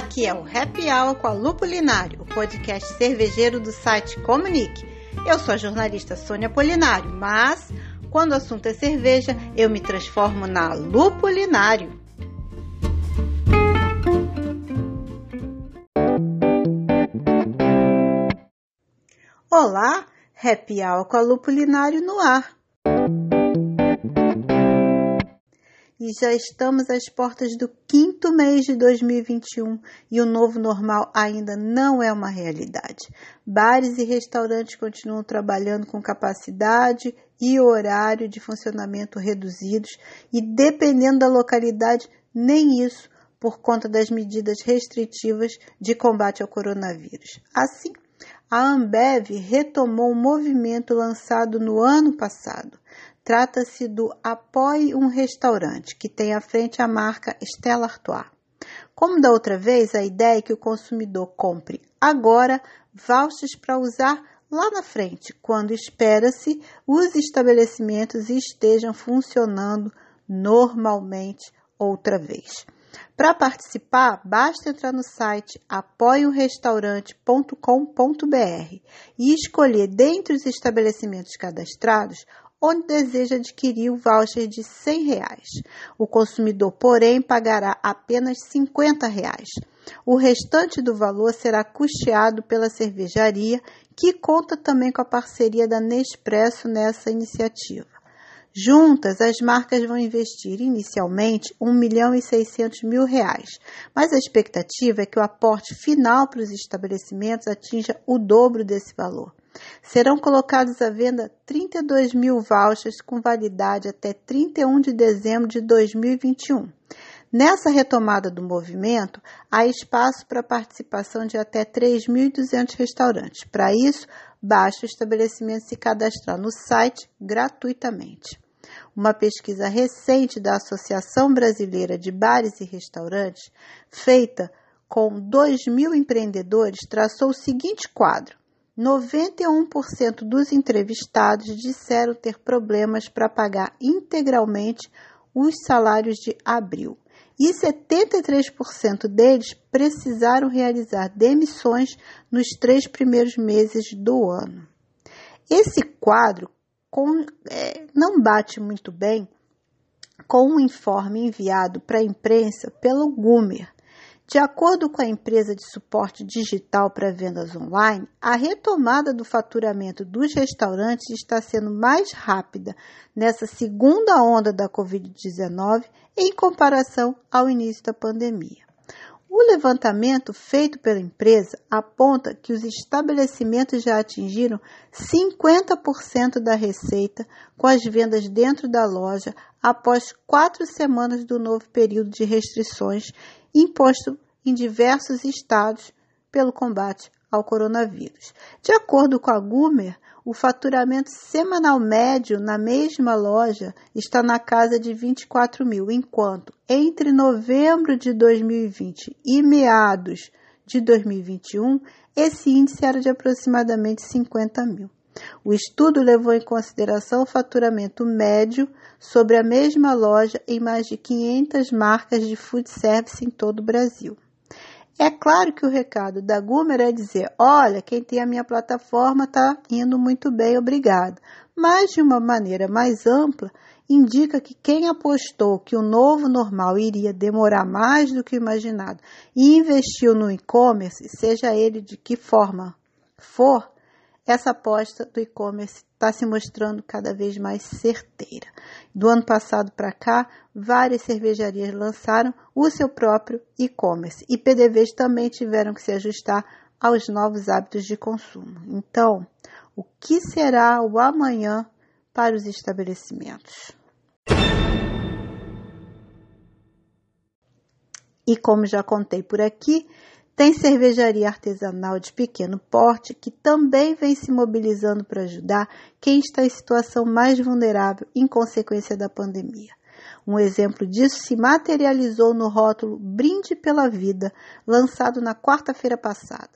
Aqui é o Happy Hour com a Lupulinário, o podcast cervejeiro do site Comunique. Eu sou a jornalista Sônia Polinário, mas quando o assunto é cerveja, eu me transformo na Lupulinário. Olá, Happy Hour com a Lupulinário no ar. e já estamos às portas do quinto mês de 2021 e o novo normal ainda não é uma realidade. Bares e restaurantes continuam trabalhando com capacidade e horário de funcionamento reduzidos e, dependendo da localidade, nem isso por conta das medidas restritivas de combate ao coronavírus. Assim, a Ambev retomou um movimento lançado no ano passado Trata-se do Apoie um Restaurante, que tem à frente a marca Stella Artois. Como da outra vez, a ideia é que o consumidor compre agora vouchers para usar lá na frente, quando espera-se os estabelecimentos estejam funcionando normalmente outra vez. Para participar, basta entrar no site apoiorestaurante.com.br e escolher dentre os estabelecimentos cadastrados onde deseja adquirir o voucher de 100 reais. O consumidor, porém, pagará apenas 50 reais. O restante do valor será custeado pela cervejaria, que conta também com a parceria da Nespresso nessa iniciativa. Juntas, as marcas vão investir inicialmente 1 milhão e 600 mil reais, mas a expectativa é que o aporte final para os estabelecimentos atinja o dobro desse valor. Serão colocados à venda 32 mil vouchers com validade até 31 de dezembro de 2021. Nessa retomada do movimento, há espaço para a participação de até 3.200 restaurantes. Para isso, basta o estabelecimento se cadastrar no site gratuitamente. Uma pesquisa recente da Associação Brasileira de Bares e Restaurantes, feita com 2 mil empreendedores, traçou o seguinte quadro: 91% dos entrevistados disseram ter problemas para pagar integralmente os salários de abril. E 73% deles precisaram realizar demissões nos três primeiros meses do ano. Esse quadro com, é, não bate muito bem com um informe enviado para a imprensa pelo Gumer, de acordo com a empresa de suporte digital para vendas online, a retomada do faturamento dos restaurantes está sendo mais rápida nessa segunda onda da Covid-19 em comparação ao início da pandemia. O levantamento feito pela empresa aponta que os estabelecimentos já atingiram 50% da receita com as vendas dentro da loja após quatro semanas do novo período de restrições imposto em diversos estados pelo combate ao coronavírus. De acordo com a Gumer, o faturamento semanal médio na mesma loja está na casa de 24 mil, enquanto entre novembro de 2020 e meados de 2021, esse índice era de aproximadamente 50 mil. O estudo levou em consideração o faturamento médio sobre a mesma loja em mais de 500 marcas de food service em todo o Brasil. É claro que o recado da Gumer é dizer: olha, quem tem a minha plataforma está indo muito bem, obrigado. Mas, de uma maneira mais ampla, indica que quem apostou que o novo normal iria demorar mais do que imaginado e investiu no e-commerce, seja ele de que forma for, essa aposta do e-commerce está se mostrando cada vez mais certeira. Do ano passado para cá, várias cervejarias lançaram o seu próprio e-commerce e PDVs também tiveram que se ajustar aos novos hábitos de consumo. Então, o que será o amanhã para os estabelecimentos? E como já contei por aqui, tem cervejaria artesanal de pequeno porte que também vem se mobilizando para ajudar quem está em situação mais vulnerável em consequência da pandemia. Um exemplo disso se materializou no rótulo Brinde pela Vida, lançado na quarta-feira passada.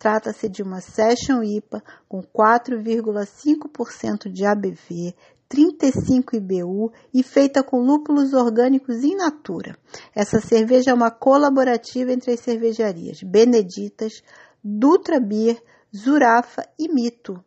Trata-se de uma Session IPA com 4,5% de ABV, 35 IBU e feita com lúpulos orgânicos in natura. Essa cerveja é uma colaborativa entre as cervejarias Beneditas, Dutra Beer, Zurafa e Mito.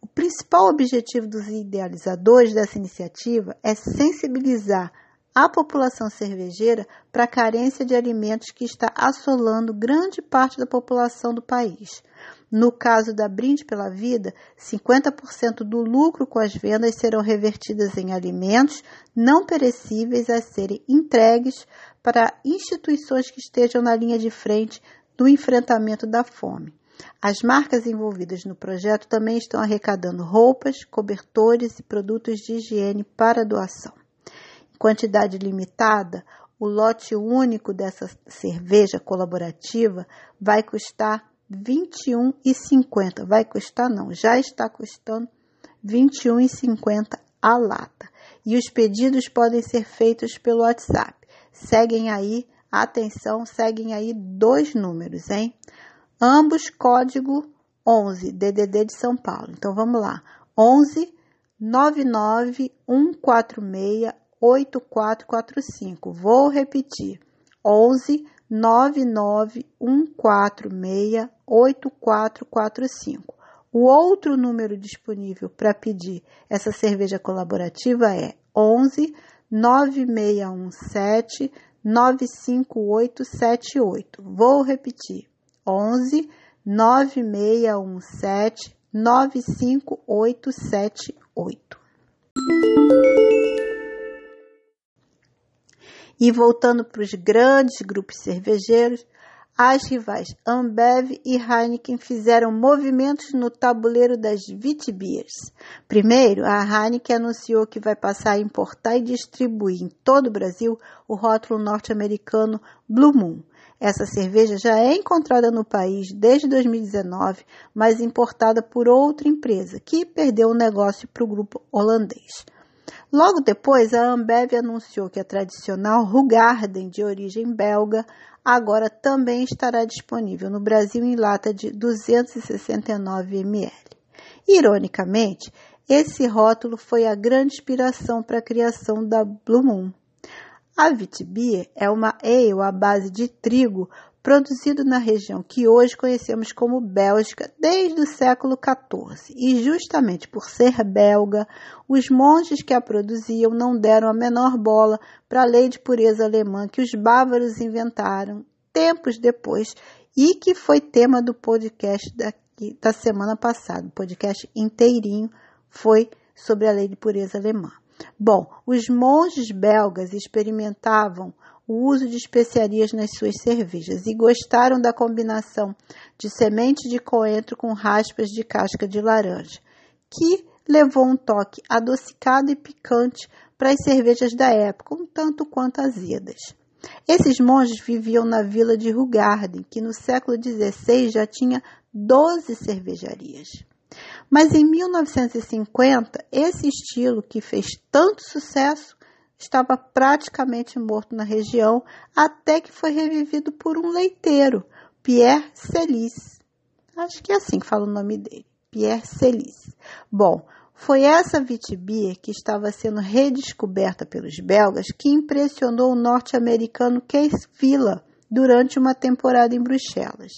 O principal objetivo dos idealizadores dessa iniciativa é sensibilizar a população cervejeira para a carência de alimentos que está assolando grande parte da população do país. No caso da Brinde pela Vida, 50% do lucro com as vendas serão revertidas em alimentos não perecíveis a serem entregues para instituições que estejam na linha de frente do enfrentamento da fome. As marcas envolvidas no projeto também estão arrecadando roupas, cobertores e produtos de higiene para doação. Em quantidade limitada, o lote único dessa cerveja colaborativa vai custar 21,50. Vai custar não, já está custando 21,50 a lata. E os pedidos podem ser feitos pelo WhatsApp. Seguem aí, atenção, seguem aí dois números, hein? Ambos código 11 DDD de São Paulo. Então vamos lá. 11 99 146 8445. Vou repetir. 11 991468445. O outro número disponível para pedir essa cerveja colaborativa é 11 9617 95878. Vou repetir. 11 9617 95878. E voltando para os grandes grupos cervejeiros, as rivais Ambev e Heineken fizeram movimentos no tabuleiro das Vitbiers. Primeiro, a Heineken anunciou que vai passar a importar e distribuir em todo o Brasil o rótulo norte-americano Blue Moon. Essa cerveja já é encontrada no país desde 2019, mas importada por outra empresa, que perdeu o negócio para o grupo holandês. Logo depois, a Ambev anunciou que a tradicional Rugarden, de origem belga, agora também estará disponível no Brasil em lata de 269 ml. Ironicamente, esse rótulo foi a grande inspiração para a criação da Blue Moon. A Vitbier é uma ale à base de trigo produzido na região que hoje conhecemos como Bélgica desde o século XIV. E justamente por ser belga, os monges que a produziam não deram a menor bola para a lei de pureza alemã que os bávaros inventaram tempos depois e que foi tema do podcast daqui, da semana passada. O podcast inteirinho foi sobre a lei de pureza alemã. Bom, os monges belgas experimentavam o uso de especiarias nas suas cervejas e gostaram da combinação de semente de coentro com raspas de casca de laranja, que levou um toque adocicado e picante para as cervejas da época, um tanto quanto azedas. Esses monges viviam na vila de Rugarden, que no século XVI já tinha 12 cervejarias. Mas em 1950, esse estilo que fez tanto sucesso estava praticamente morto na região até que foi revivido por um leiteiro, Pierre Celis. Acho que é assim que fala o nome dele, Pierre Celis. Bom, foi essa Vitibia que estava sendo redescoberta pelos belgas que impressionou o norte-americano Keith Villa durante uma temporada em Bruxelas.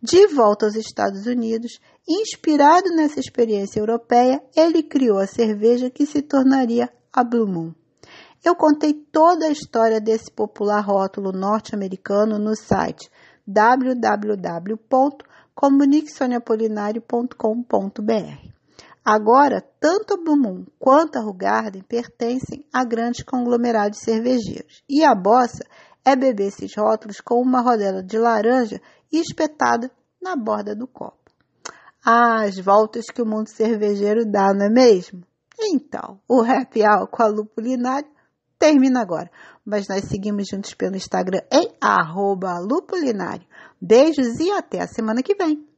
De volta aos Estados Unidos, inspirado nessa experiência europeia, ele criou a cerveja que se tornaria a Blue Moon. Eu contei toda a história desse popular rótulo norte-americano no site www.comuniquesoniapolinário.com.br. Agora, tanto a Blue quanto a Rugarden pertencem a grandes conglomerados cervejeiros, e a bossa é beber esses rótulos com uma rodela de laranja espetada na borda do copo. Ah, as voltas que o mundo cervejeiro dá, não é mesmo? Então, o happy hour com a Lupulinário termina agora. Mas nós seguimos juntos pelo Instagram em arroba lupulinário. Beijos e até a semana que vem.